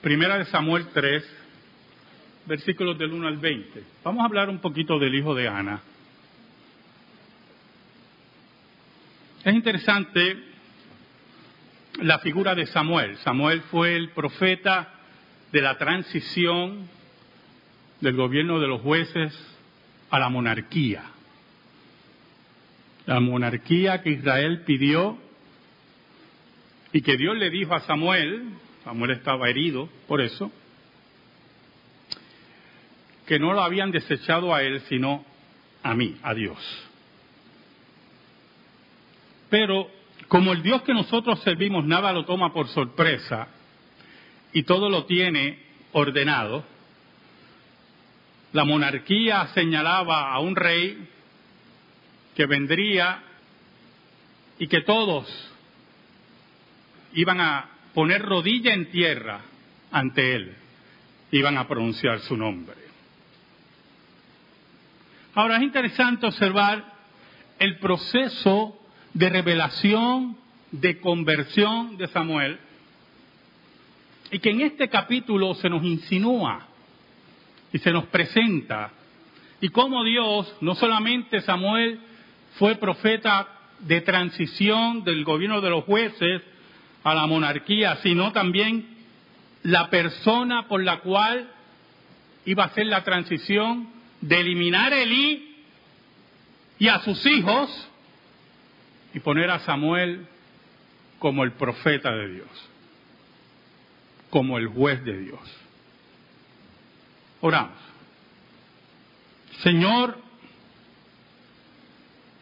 Primera de Samuel 3, versículos del 1 al 20. Vamos a hablar un poquito del hijo de Ana. Es interesante la figura de Samuel. Samuel fue el profeta de la transición del gobierno de los jueces a la monarquía. La monarquía que Israel pidió y que Dios le dijo a Samuel, Samuel estaba herido por eso, que no lo habían desechado a él, sino a mí, a Dios. Pero como el Dios que nosotros servimos nada lo toma por sorpresa y todo lo tiene ordenado, la monarquía señalaba a un rey que vendría y que todos iban a poner rodilla en tierra ante él, iban a pronunciar su nombre. Ahora es interesante observar el proceso de revelación, de conversión de Samuel, y que en este capítulo se nos insinúa y se nos presenta, y cómo Dios, no solamente Samuel fue profeta de transición del gobierno de los jueces a la monarquía, sino también la persona por la cual iba a ser la transición de eliminar a Elí y a sus hijos y poner a Samuel como el profeta de Dios, como el juez de Dios. Oramos. Señor,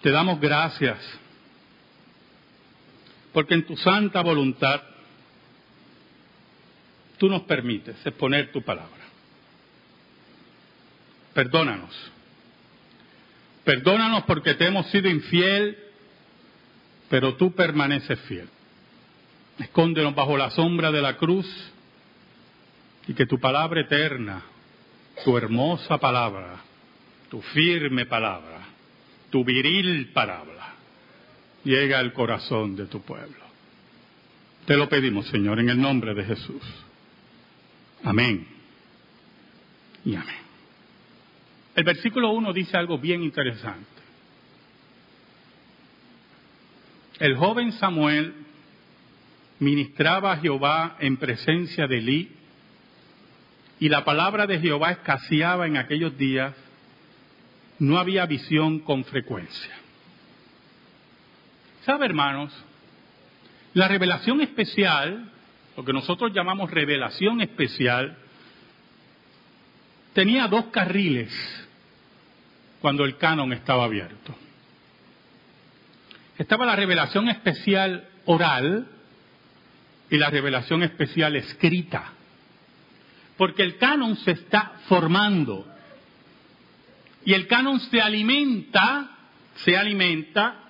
te damos gracias porque en tu santa voluntad tú nos permites exponer tu palabra. Perdónanos. Perdónanos porque te hemos sido infiel pero tú permaneces fiel. Escóndenos bajo la sombra de la cruz y que tu palabra eterna, tu hermosa palabra, tu firme palabra, tu viril palabra, llegue al corazón de tu pueblo. Te lo pedimos, Señor, en el nombre de Jesús. Amén. Y amén. El versículo 1 dice algo bien interesante. El joven Samuel ministraba a Jehová en presencia de Elí y la palabra de Jehová escaseaba en aquellos días, no había visión con frecuencia. ¿Sabe, hermanos? La revelación especial, lo que nosotros llamamos revelación especial, tenía dos carriles cuando el canon estaba abierto estaba la revelación especial oral y la revelación especial escrita. Porque el canon se está formando. Y el canon se alimenta, se alimenta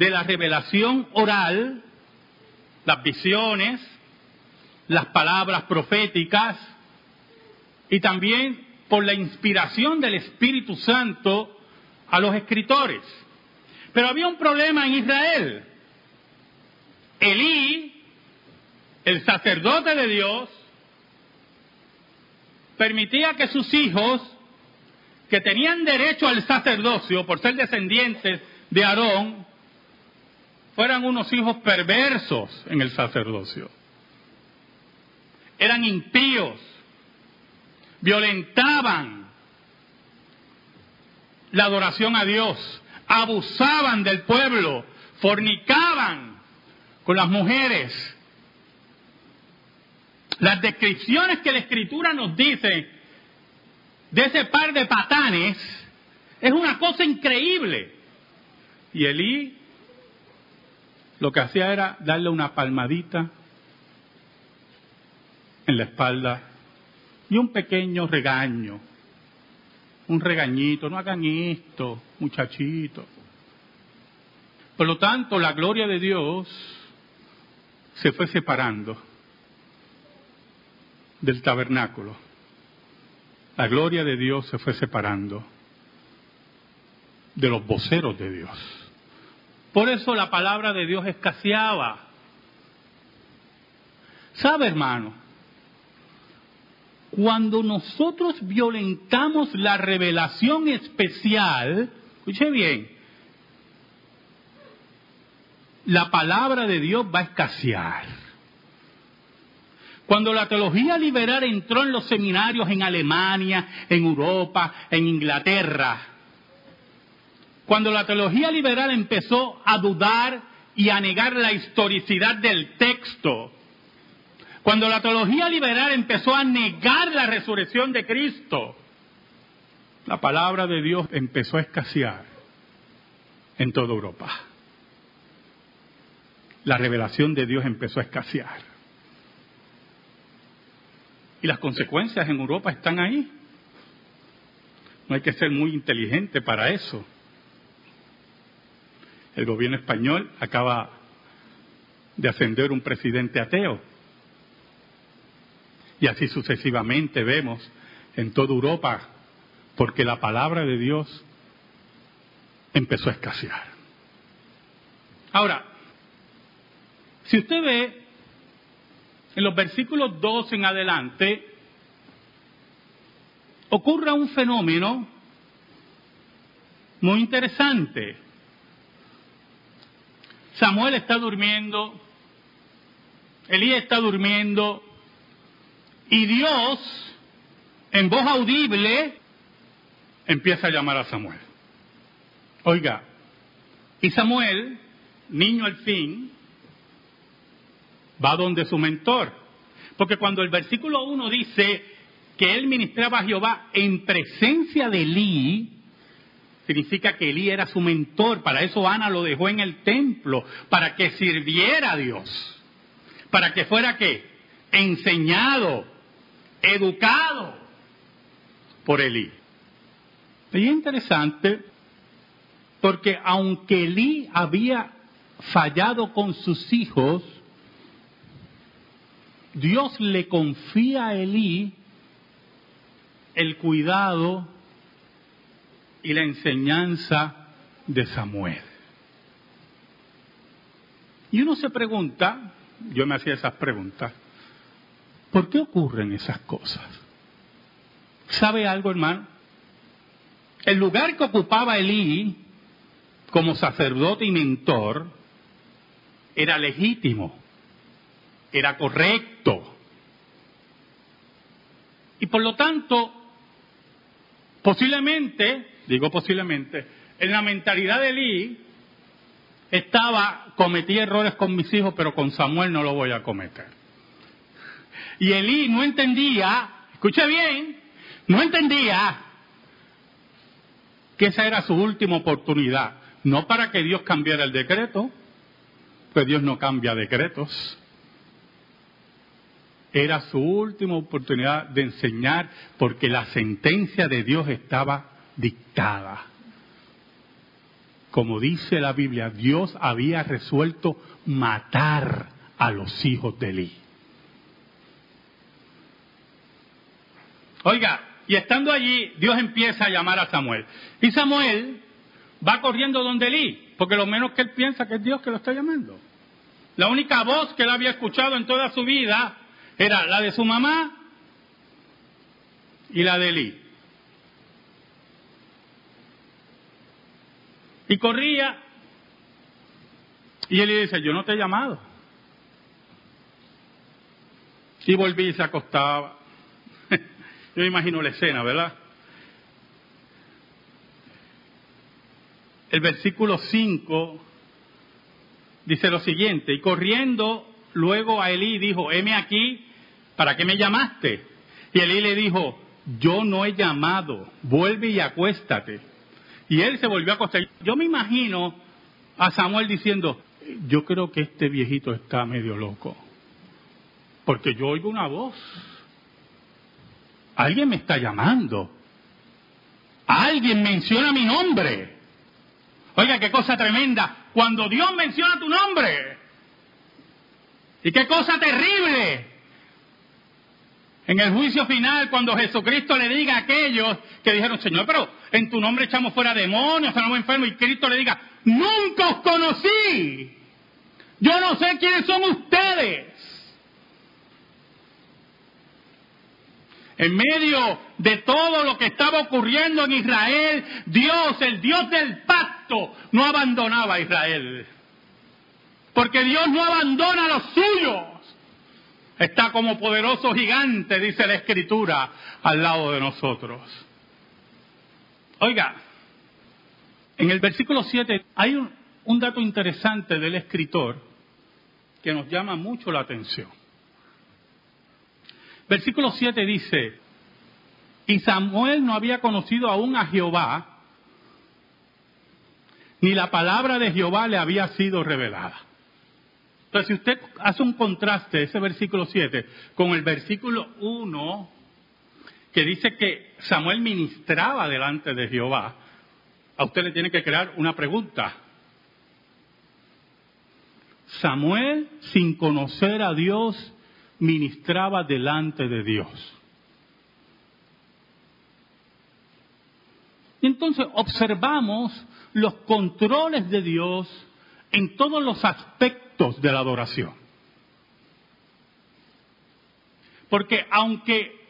de la revelación oral, las visiones, las palabras proféticas y también por la inspiración del Espíritu Santo a los escritores. Pero había un problema en Israel. Elí, el sacerdote de Dios, permitía que sus hijos, que tenían derecho al sacerdocio por ser descendientes de Aarón, fueran unos hijos perversos en el sacerdocio. Eran impíos, violentaban la adoración a Dios, abusaban del pueblo, fornicaban con las mujeres. Las descripciones que la escritura nos dice de ese par de patanes es una cosa increíble. Y Elí lo que hacía era darle una palmadita en la espalda y un pequeño regaño un regañito, no hagan esto, muchachito. Por lo tanto, la gloria de Dios se fue separando del tabernáculo. La gloria de Dios se fue separando de los voceros de Dios. Por eso la palabra de Dios escaseaba. ¿Sabe, hermano? cuando nosotros violentamos la revelación especial, escuche bien, la palabra de Dios va a escasear. Cuando la teología liberal entró en los seminarios en Alemania, en Europa, en Inglaterra, cuando la teología liberal empezó a dudar y a negar la historicidad del texto, cuando la teología liberal empezó a negar la resurrección de Cristo, la palabra de Dios empezó a escasear en toda Europa. La revelación de Dios empezó a escasear. Y las consecuencias en Europa están ahí. No hay que ser muy inteligente para eso. El gobierno español acaba de ascender un presidente ateo. Y así sucesivamente vemos en toda Europa, porque la palabra de Dios empezó a escasear. Ahora, si usted ve en los versículos 2 en adelante, ocurre un fenómeno muy interesante. Samuel está durmiendo, Elías está durmiendo, y Dios, en voz audible, empieza a llamar a Samuel. Oiga, y Samuel, niño al fin, va donde su mentor. Porque cuando el versículo 1 dice que él ministraba a Jehová en presencia de Elí, significa que Elí era su mentor. Para eso Ana lo dejó en el templo, para que sirviera a Dios. Para que fuera qué? Enseñado, educado por Elí. Y es interesante porque aunque Elí había fallado con sus hijos, Dios le confía a Elí el cuidado y la enseñanza de Samuel. Y uno se pregunta, yo me hacía esas preguntas, ¿por qué ocurren esas cosas? ¿Sabe algo, hermano? El lugar que ocupaba Elí como sacerdote y mentor era legítimo, era correcto. Y por lo tanto, posiblemente digo posiblemente, en la mentalidad de Elí estaba, cometí errores con mis hijos, pero con Samuel no lo voy a cometer. Y Elí no entendía, escuche bien, no entendía que esa era su última oportunidad, no para que Dios cambiara el decreto, pues Dios no cambia decretos. Era su última oportunidad de enseñar porque la sentencia de Dios estaba dictada. Como dice la Biblia, Dios había resuelto matar a los hijos de Eli. Oiga, y estando allí, Dios empieza a llamar a Samuel. Y Samuel va corriendo donde Eli, porque lo menos que él piensa que es Dios que lo está llamando. La única voz que él había escuchado en toda su vida era la de su mamá y la de Eli. Y corría. Y él le dice, yo no te he llamado. Y volví y se acostaba. yo imagino la escena, ¿verdad? El versículo 5 dice lo siguiente, y corriendo luego a Elí dijo, heme aquí, ¿para qué me llamaste? Y Elí le dijo, yo no he llamado, vuelve y acuéstate. Y él se volvió a acostar. Yo me imagino a Samuel diciendo, yo creo que este viejito está medio loco. Porque yo oigo una voz. Alguien me está llamando. Alguien menciona mi nombre. Oiga, qué cosa tremenda. Cuando Dios menciona tu nombre. Y qué cosa terrible en el juicio final, cuando Jesucristo le diga a aquellos que dijeron, Señor, pero en tu nombre echamos fuera demonios, sanamos enfermos, y Cristo le diga, nunca os conocí. Yo no sé quiénes son ustedes. En medio de todo lo que estaba ocurriendo en Israel, Dios, el Dios del pacto, no abandonaba a Israel. Porque Dios no abandona a los suyos. Está como poderoso gigante, dice la Escritura, al lado de nosotros. Oiga, en el versículo 7 hay un, dato interesante del escritor que nos llama mucho la atención. Versículo 7 dice, y Samuel no había conocido aún a Jehová, ni la palabra de Jehová le había sido revelada. Entonces, si usted hace un contraste, ese versículo 7, con el versículo 1, que dice que Samuel ministraba delante de Jehová, a usted le tiene que crear una pregunta. Samuel, sin conocer a Dios, ministraba delante de Dios. Y entonces observamos los controles de Dios en todos los aspectos de la adoración. Porque aunque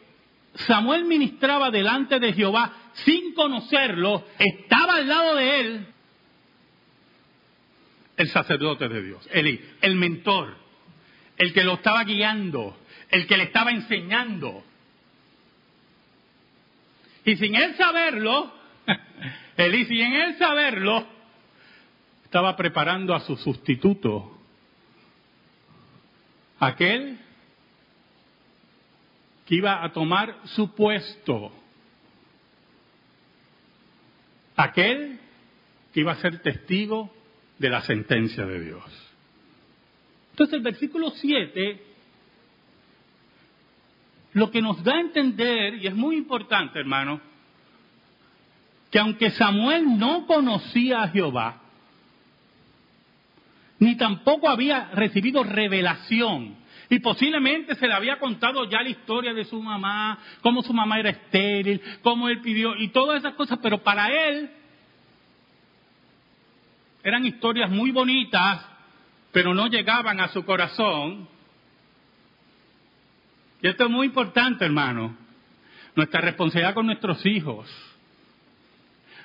Samuel ministraba delante de Jehová sin conocerlo, estaba al lado de él el sacerdote de Dios, Eli, el mentor, el que lo estaba guiando, el que le estaba enseñando. Y sin él saberlo, Eli, sin él saberlo, estaba preparando a su sustituto, aquel que iba a tomar su puesto, aquel que iba a ser testigo de la sentencia de Dios. Entonces el versículo 7 lo que nos da a entender, y es muy importante hermano, que aunque Samuel no conocía a Jehová, ni tampoco había recibido revelación, y posiblemente se le había contado ya la historia de su mamá, cómo su mamá era estéril, cómo él pidió, y todas esas cosas, pero para él eran historias muy bonitas, pero no llegaban a su corazón. Y esto es muy importante, hermano. Nuestra responsabilidad con nuestros hijos.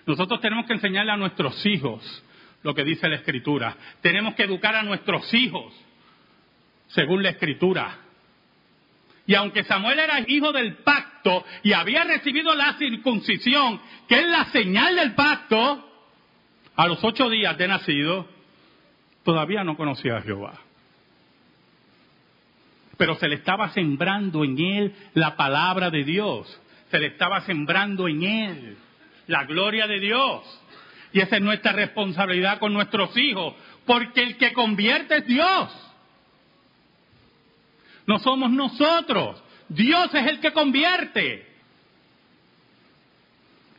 Nosotros tenemos que enseñarle a nuestros hijos lo que dice la Escritura. Tenemos que educar a nuestros hijos según la Escritura. Y aunque Samuel era hijo del pacto y había recibido la circuncisión, que es la señal del pacto, a los ocho días de nacido, todavía no conocía a Jehová. Pero se le estaba sembrando en él la palabra de Dios. Se le estaba sembrando en él la gloria de Dios. Y esa es nuestra responsabilidad con nuestros hijos. Porque el que convierte es Dios. No somos nosotros. Dios es el que convierte.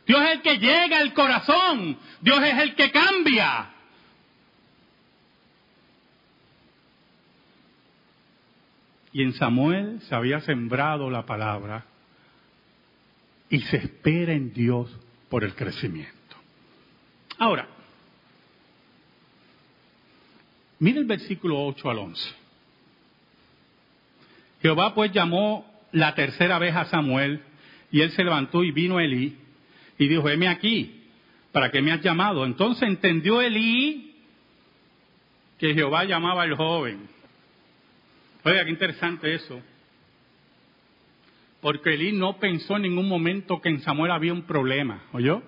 Dios es el que llega al corazón. Dios es el que cambia. Y en Samuel se había sembrado la palabra y se espera en Dios por el crecimiento. Ahora, mire el versículo 8 al 11. Jehová pues llamó la tercera vez a Samuel y él se levantó y vino Elí y dijo, heme aquí, ¿para qué me has llamado? Entonces entendió Elí que Jehová llamaba al joven. Oiga, qué interesante eso. Porque Elí no pensó en ningún momento que en Samuel había un problema, ¿oyó?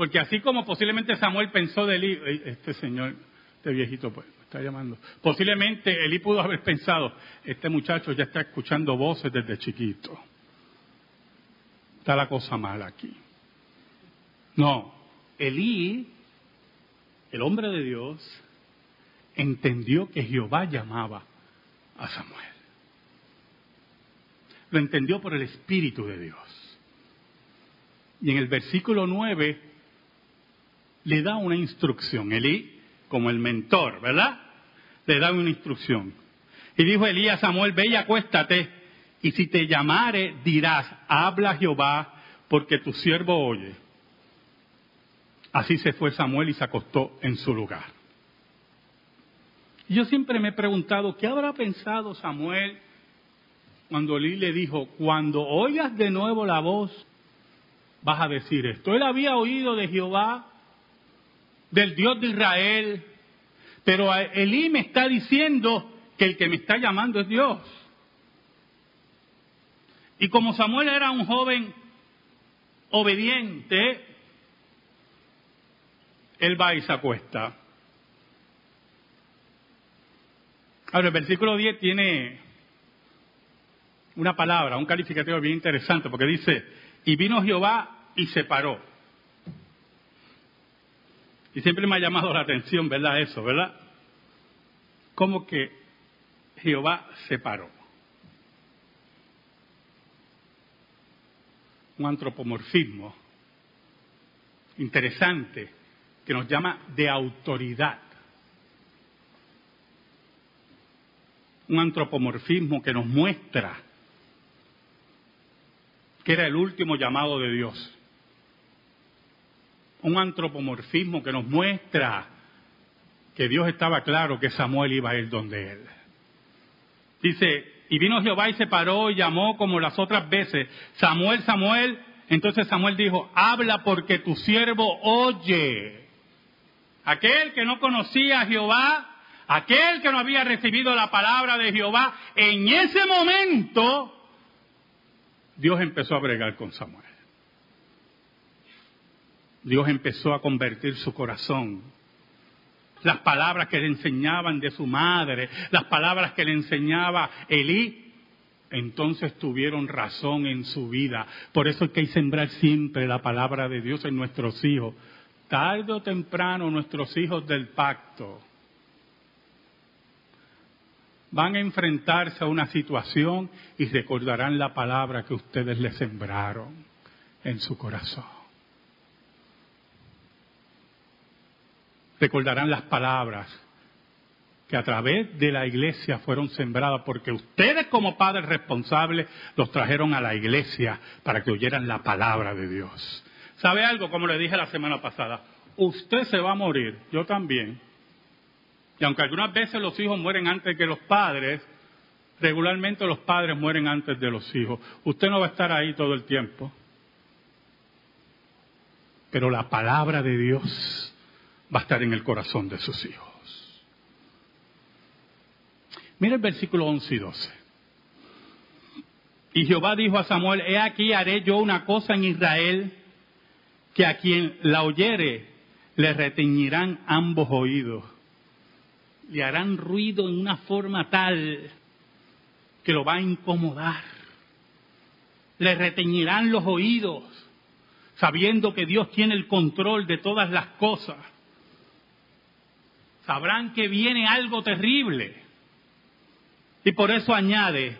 Porque así como posiblemente Samuel pensó de Elí, este señor, este viejito, pues, me está llamando. Posiblemente Elí pudo haber pensado, este muchacho ya está escuchando voces desde chiquito está la cosa mal aquí. No, Elí, el hombre de Dios, entendió que Jehová llamaba a Samuel. Lo entendió por el Espíritu de Dios. Y en el versículo 9 le da una instrucción. Elí, como el mentor, ¿verdad? Le da una instrucción. Y dijo Elí a Samuel, ve y acuéstate y si te llamare, dirás, habla Jehová, porque tu siervo oye. Así se fue Samuel y se acostó en su lugar. yo siempre me he preguntado, ¿qué habrá pensado Samuel cuando Elí le dijo, cuando oigas de nuevo la voz, vas a decir esto. Él había oído de Jehová, del Dios de Israel, pero Elí me está diciendo que el que me está llamando es Dios. Y como Samuel era un joven obediente, él va y se acuesta. Ahora, el versículo 10 tiene una palabra, un calificativo bien interesante, porque dice, y vino Jehová y se paró. Y siempre me ha llamado la atención, ¿verdad? Eso, ¿verdad? Como que Jehová se paró. Un antropomorfismo interesante que nos llama de autoridad. Un antropomorfismo que nos muestra que era el último llamado de Dios. Un antropomorfismo que nos muestra que Dios estaba claro que Samuel iba a ir donde él. Dice, y vino Jehová y se paró y llamó como las otras veces, Samuel, Samuel. Entonces Samuel dijo, habla porque tu siervo oye. Aquel que no conocía a Jehová, aquel que no había recibido la palabra de Jehová, en ese momento Dios empezó a bregar con Samuel. Dios empezó a convertir su corazón. Las palabras que le enseñaban de su madre, las palabras que le enseñaba Elí, entonces tuvieron razón en su vida. Por eso hay que sembrar siempre la palabra de Dios en nuestros hijos. Tarde o temprano nuestros hijos del pacto van a enfrentarse a una situación y recordarán la palabra que ustedes le sembraron en su corazón. Recordarán las palabras que a través de la iglesia fueron sembradas porque ustedes como padres responsables los trajeron a la iglesia para que oyeran la palabra de Dios. ¿Sabe algo? Como le dije la semana pasada, usted se va a morir, yo también y aunque algunas veces los hijos mueren antes que los padres, regularmente los padres mueren antes de los hijos. Usted no va a estar ahí todo el tiempo. Pero la palabra de Dios va a estar en el corazón de sus hijos. Mira el versículo 11 y 12. Y Jehová dijo a Samuel, he aquí haré yo una cosa en Israel, que a quien la oyere le reteñirán ambos oídos le harán ruido en una forma tal que lo va a incomodar. Le reteñirán los oídos, sabiendo que Dios tiene el control de todas las cosas. Sabrán que viene algo terrible. Y por eso añade,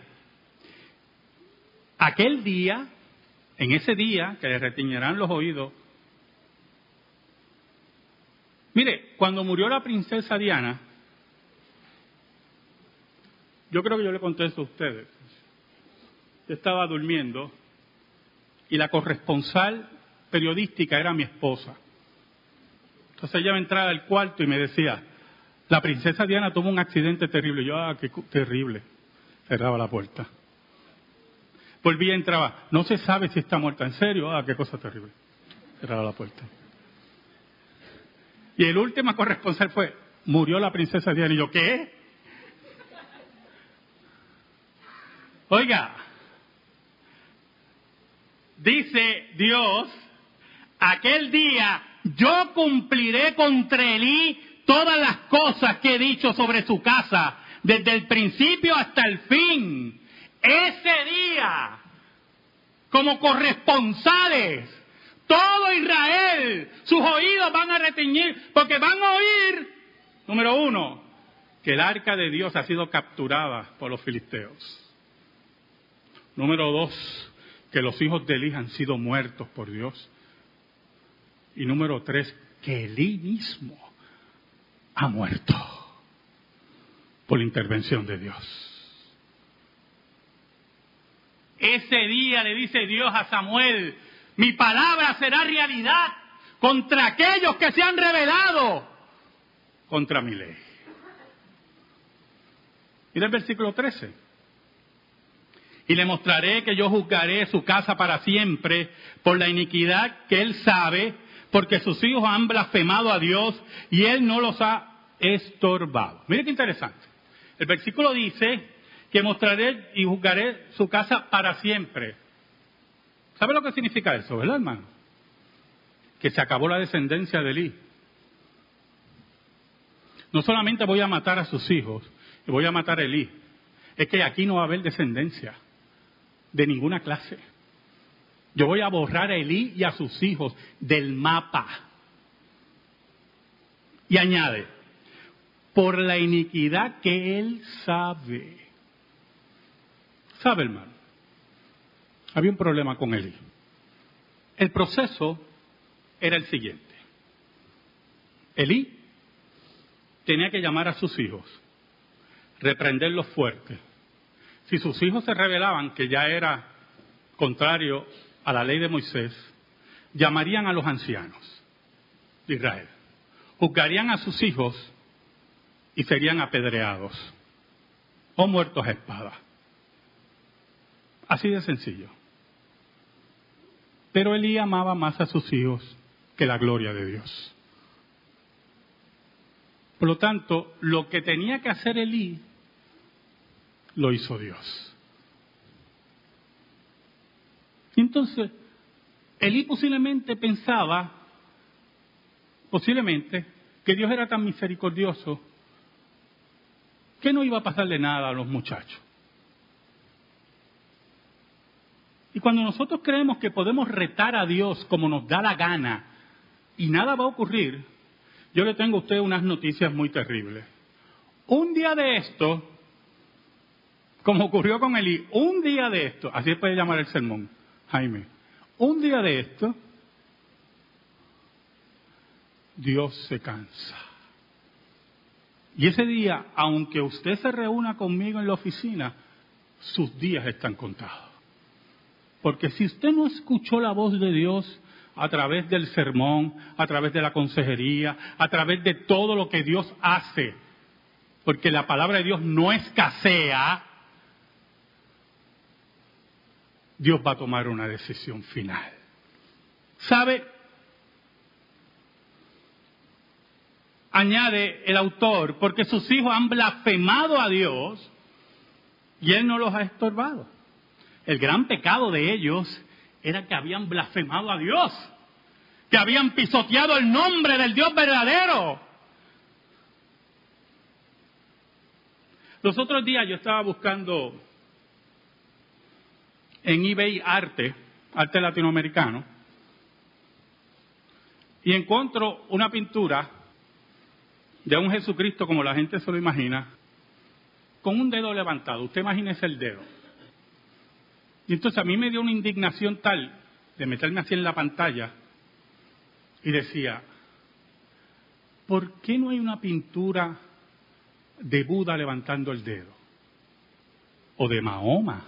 aquel día, en ese día que le reteñirán los oídos, mire, cuando murió la princesa Diana, yo creo que yo le contesto a ustedes. Yo estaba durmiendo y la corresponsal periodística era mi esposa. Entonces ella me entraba al cuarto y me decía, la princesa Diana tuvo un accidente terrible. Yo, ah, qué terrible. Cerraba la puerta. Volvía entraba, no se sabe si está muerta. ¿En serio? Ah, qué cosa terrible. Cerraba la puerta. Y el último corresponsal fue, murió la princesa Diana. Y yo, ¿qué? Oiga, dice Dios, aquel día yo cumpliré contra Elí todas las cosas que he dicho sobre su casa, desde el principio hasta el fin. Ese día, como corresponsales, todo Israel, sus oídos van a reteñir, porque van a oír, número uno, que el arca de Dios ha sido capturada por los filisteos. Número dos, que los hijos de Elí han sido muertos por Dios. Y número tres, que Elí mismo ha muerto por la intervención de Dios. Ese día le dice Dios a Samuel, mi palabra será realidad contra aquellos que se han rebelado contra mi ley. Mira el versículo 13. y le mostraré que yo juzgaré su casa para siempre por la iniquidad que él sabe, porque sus hijos han blasfemado a Dios y él no los ha estorbado. Mire qué interesante. El versículo dice que mostraré y juzgaré su casa para siempre. ¿Sabe lo que significa eso, verdad, hermano? Que se acabó la descendencia de Elí. No solamente voy a matar a sus hijos, voy a matar a Elí. Es que aquí no va a haber descendencia de ninguna clase. Yo voy a borrar a Elí y a sus hijos del mapa. Y añade, por la iniquidad que él sabe. ¿Sabe, hermano? Había un problema con Elí. El proceso era el siguiente. Elí tenía que llamar a sus hijos, reprenderlos fuerte. Si sus hijos se revelaban que ya era contrario a la ley de Moisés, llamarían a los ancianos de Israel, juzgarían a sus hijos y serían apedreados o muertos a espada. Así de sencillo. Pero Elí amaba más a sus hijos que la gloria de Dios. Por lo tanto, lo que tenía que hacer Elí, lo hizo Dios. Entonces, Elí posiblemente pensaba, posiblemente, que Dios era tan misericordioso que no iba a pasarle nada a los muchachos. Y cuando nosotros creemos que podemos retar a Dios como nos da la gana y nada va a ocurrir, yo le tengo a usted unas noticias muy terribles. Un día de esto, como ocurrió con Eli, un día de esto, así puede llamar el sermón, Jaime, un día de esto, Dios se cansa. Y ese día, aunque usted se reúna conmigo en la oficina, sus días están contados. Porque si usted no escuchó la voz de Dios, a través del sermón, a través de la consejería, a través de todo lo que Dios hace, porque la palabra de Dios no escasea, Dios va a tomar una decisión final. ¿Sabe? Añade el autor, porque sus hijos han blasfemado a Dios y Él no los ha estorbado. El gran pecado de ellos era que habían blasfemado a Dios, que habían pisoteado el nombre del Dios verdadero. Los otros días yo estaba buscando en eBay arte, arte latinoamericano, y encuentro una pintura de un Jesucristo como la gente se lo imagina, con un dedo levantado. Usted imagínese el dedo y entonces a mí me dio una indignación tal de meterme así en la pantalla y decía, ¿por qué no hay una pintura de Buda levantando el dedo? O de Mahoma.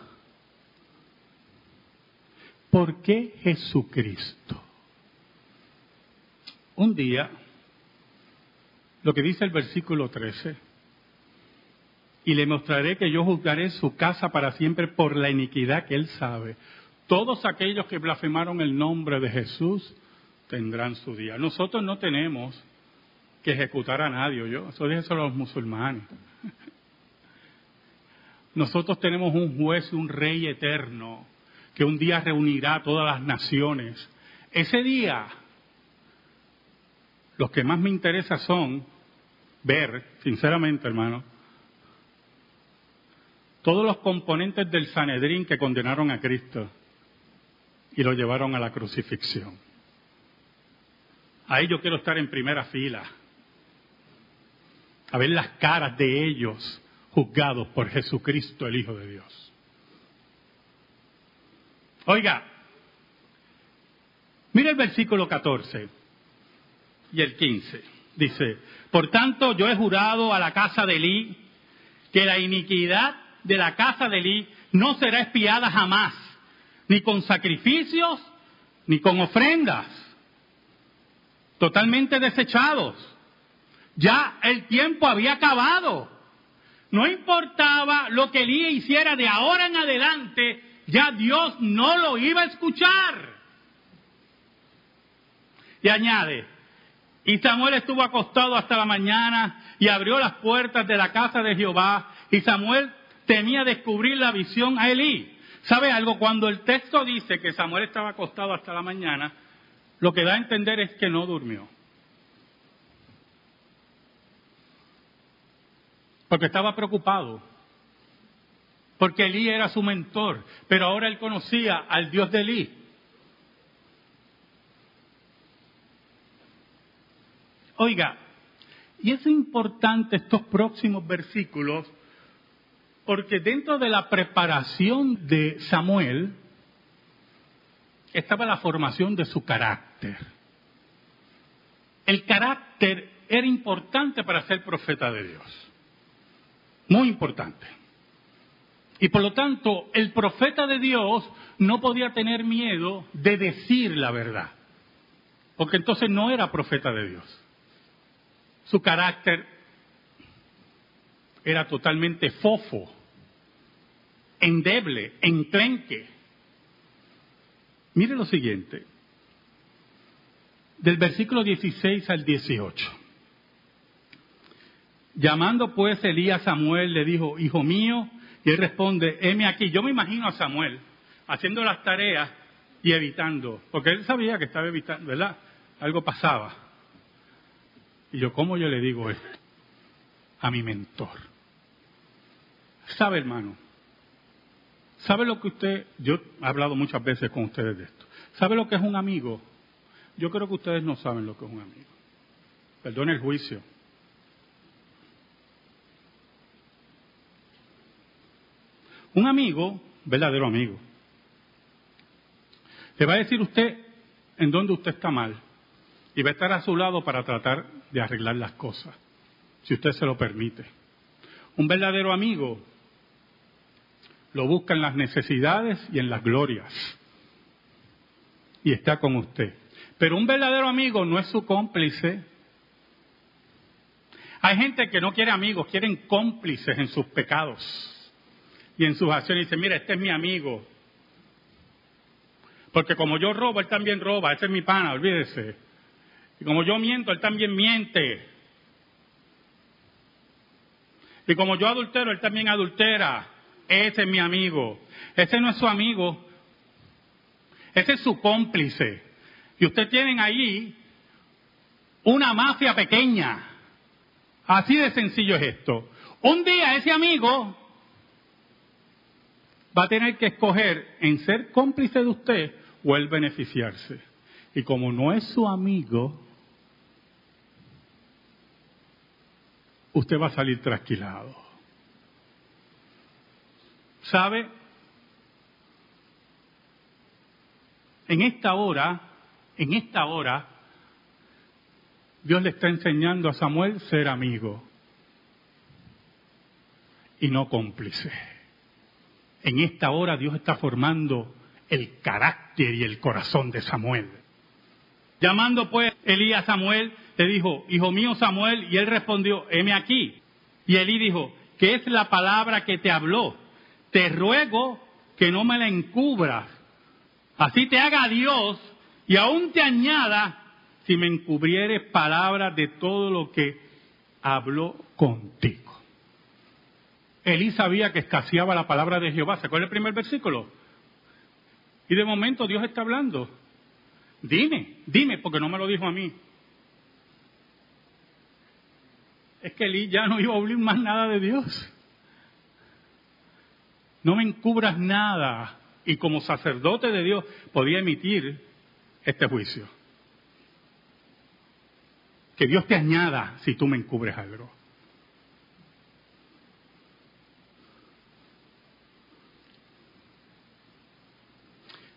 ¿Por qué Jesucristo? Un día, lo que dice el versículo 13, y le mostraré que yo juzgaré su casa para siempre por la iniquidad que él sabe. Todos aquellos que blasfemaron el nombre de Jesús tendrán su día. Nosotros no tenemos que ejecutar a nadie, yo, eso déjeselo a los musulmanes. Nosotros tenemos un juez, un rey eterno, que un día reunirá a todas las naciones. Ese día, los que más me interesa son ver, sinceramente hermano, todos los componentes del Sanedrín que condenaron a Cristo y lo llevaron a la crucifixión. Ahí yo quiero estar en primera fila, a ver las caras de ellos juzgados por Jesucristo, el Hijo de Dios. Oiga, mire el versículo 14 y el 15. Dice, por tanto yo he jurado a la casa de Elí que la iniquidad de la casa de Elí no será espiada jamás, ni con sacrificios, ni con ofrendas, totalmente desechados. Ya el tiempo había acabado. no importaba lo que Elías hiciera de ahora en adelante, ya Dios no lo iba a escuchar. Y añade, y Samuel estuvo acostado hasta la mañana y abrió las puertas de la casa de Jehová, y Samuel temía descubrir la visión a Elí. ¿Sabe algo? Cuando el texto dice que Samuel estaba acostado hasta la mañana, lo que da a entender es que no durmió. Porque estaba preocupado. Porque Elí era su mentor. Pero ahora él conocía al Dios de Elí. Oiga, y es importante estos próximos versículos porque dentro de la preparación de Samuel estaba la formación de su carácter. El carácter era importante para ser profeta de Dios. Muy importante. Y por lo tanto, el profeta de Dios no podía tener miedo de decir la verdad. Porque entonces no era profeta de Dios. Su carácter era totalmente fofo, endeble, enclenque. Mire lo siguiente, del versículo 16 al 18. Llamando pues Elías a Samuel, le dijo, hijo mío, y él responde, heme aquí. Yo me imagino a Samuel haciendo las tareas y evitando, porque él sabía que estaba evitando, ¿verdad? Algo pasaba. Y yo, ¿cómo yo le digo esto a mi mentor? ¿Sabe, hermano? ¿Sabe lo que usted, yo he hablado muchas veces con ustedes de esto, ¿sabe lo que es un amigo? Yo creo que ustedes no saben lo que es un amigo. Perdone el juicio. Un amigo, verdadero amigo, le va a decir usted en dónde usted está mal y va a estar a su lado para tratar de arreglar las cosas, si usted se lo permite. Un verdadero amigo lo busca en las necesidades y en las glorias y está con usted. Pero un verdadero amigo no es su cómplice. Hay gente que no quiere amigos, quieren cómplices en sus pecados y en sus acciones. Dice, mira, este es mi amigo. Porque como yo robo, él también roba. Ese es mi pana, olvídese. Como yo miento, él también miente. Y como yo adultero, él también adultera. Ese es mi amigo. Ese no es su amigo. Ese es su cómplice. Y usted tienen ahí una mafia pequeña. Así de sencillo es esto. Un día ese amigo va a tener que escoger en ser cómplice de usted o el beneficiarse. Y como no es su amigo, usted va a salir trasquilado. ¿Sabe? En esta hora, en esta hora, Dios le está enseñando a Samuel ser amigo y no cómplice. En esta hora Dios está formando el carácter y el corazón de Samuel. Llamando pues Elías a Samuel, le dijo, Hijo mío Samuel, y él respondió, heme aquí. Y Elí dijo, ¿qué es la palabra que te habló? Te ruego que no me la encubras. Así te haga Dios y aún te añada si me encubrieres palabras de todo lo que habló contigo. Elí sabía que escaseaba la palabra de Jehová. ¿Se acuerda el primer versículo? Y de momento Dios está hablando. Dime, dime, porque no me lo dijo a mí. Es que ya no iba a oír más nada de Dios. No me encubras nada. Y como sacerdote de Dios podía emitir este juicio. Que Dios te añada si tú me encubres algo.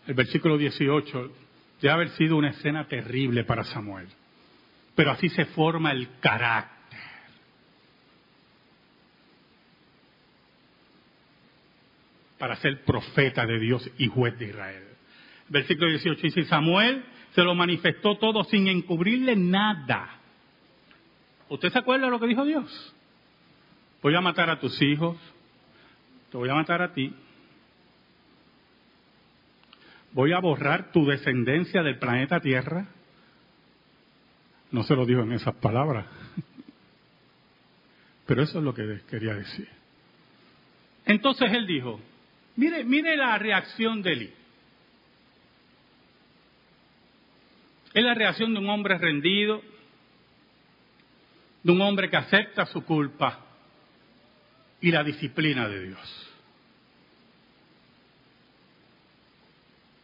el versículo 18, debe haber sido una escena terrible para Samuel. Pero así se forma el carácter. Para ser profeta de Dios y juez de Israel. Versículo 18 dice, Samuel se lo manifestó todo sin encubrirle nada. ¿Usted se acuerda de lo que dijo Dios? voy a matar a tus hijos, te voy a matar a ti, voy a borrar tu descendencia del planeta Tierra. No se lo dijo en esas palabras, pero eso es lo que quería decir. Entonces él dijo, mire, mire la reacción de Eli. Es la reacción de un hombre rendido, de un hombre que acepta su culpa y la disciplina de Dios.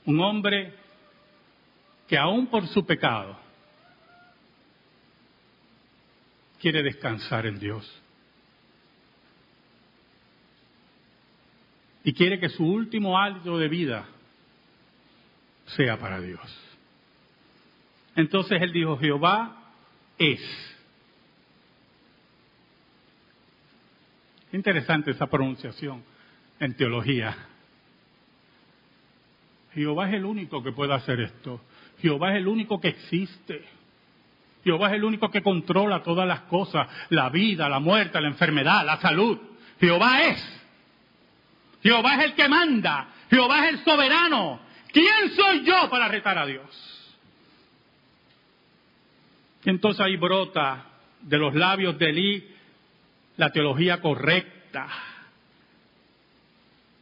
Un hombre que aún por su pecado quiere descansar en Dios. Y quiere que su último hálito de vida sea para Dios. Entonces él dijo, Jehová es. Interesante esa pronunciación en teología. Jehová es el único que puede hacer esto. Jehová es el único que existe. Jehová es el único que controla todas las cosas, la vida, la muerte, la enfermedad, la salud. Jehová es. Jehová es el que manda. Jehová es el soberano. ¿Quién soy yo para retar a Dios? entonces ahí brota de los labios de Elí la teología correcta,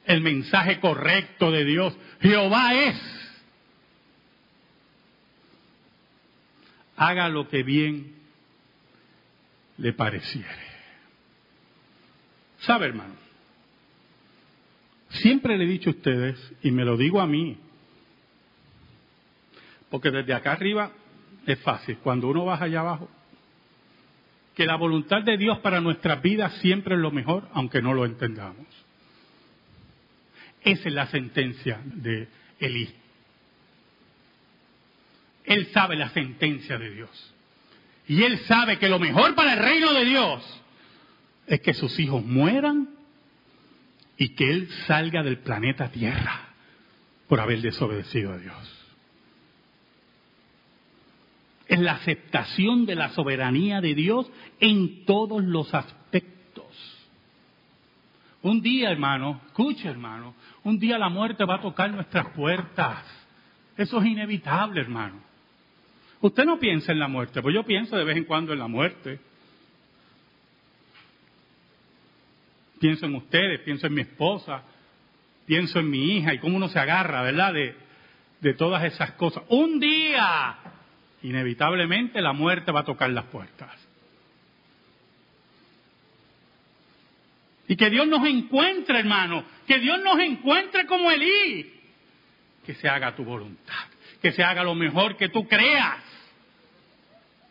el mensaje correcto de Dios. Jehová es. Haga lo que bien le pareciere. ¿Sabe, hermano? Siempre le he dicho a ustedes, y me lo digo a mí, porque desde acá arriba es fácil, cuando uno baja allá abajo, que la voluntad de Dios para nuestras vidas siempre es lo mejor, aunque no lo entendamos. Esa es la sentencia de Elí. Él sabe la sentencia de Dios. Y él sabe que lo mejor para el reino de Dios es que sus hijos mueran y que él salga del planeta Tierra por haber desobedecido a Dios es la aceptación de la soberanía de Dios en todos los aspectos. Un día, hermano, escuche, hermano, un día la muerte va a tocar nuestras puertas. Eso es inevitable, hermano. Usted no piensa en la muerte, pues yo pienso de vez en cuando en la muerte. Pienso en ustedes, pienso en mi esposa, pienso en mi hija y cómo uno se agarra, ¿verdad? De, de todas esas cosas. Un día inevitablemente la muerte va a tocar las puertas. Y que Dios nos encuentre, hermano, que Dios nos encuentre como Elí. Que se haga tu voluntad, que se haga lo mejor que tú creas.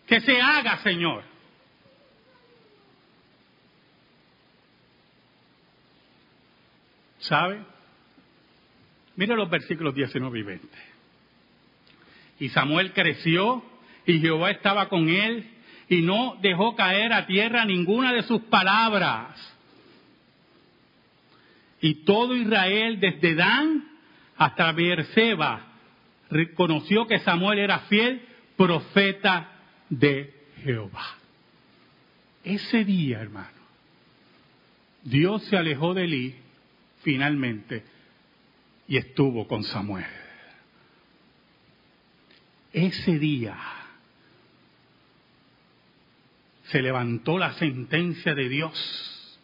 Que se haga, Señor. ¿Sabe? Mire los versículos 19 y 20. Y Samuel creció y Jehová estaba con él y no dejó caer a tierra ninguna de sus palabras. Y todo Israel, desde Dan hasta Beerseba, reconoció que Samuel era fiel profeta de Jehová. Ese día, hermano, Dios se alejó de Elí finalmente y estuvo con Samuel ese día se levantó la sentencia de Dios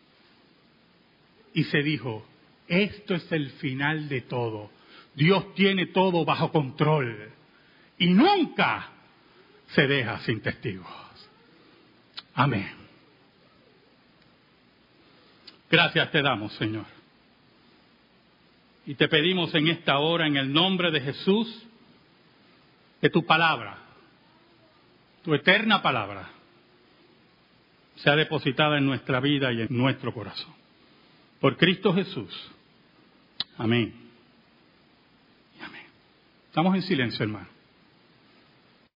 y se dijo, esto es el final de todo. Dios tiene todo bajo control y nunca se deja sin testigos. Amén. Gracias te damos, Señor. Y te pedimos en esta hora, en el nombre de Jesús, que tu palabra, tu eterna palabra, sea depositada en nuestra vida y en nuestro corazón. Por Cristo Jesús. Amén. Amén. Estamos en silencio, hermano.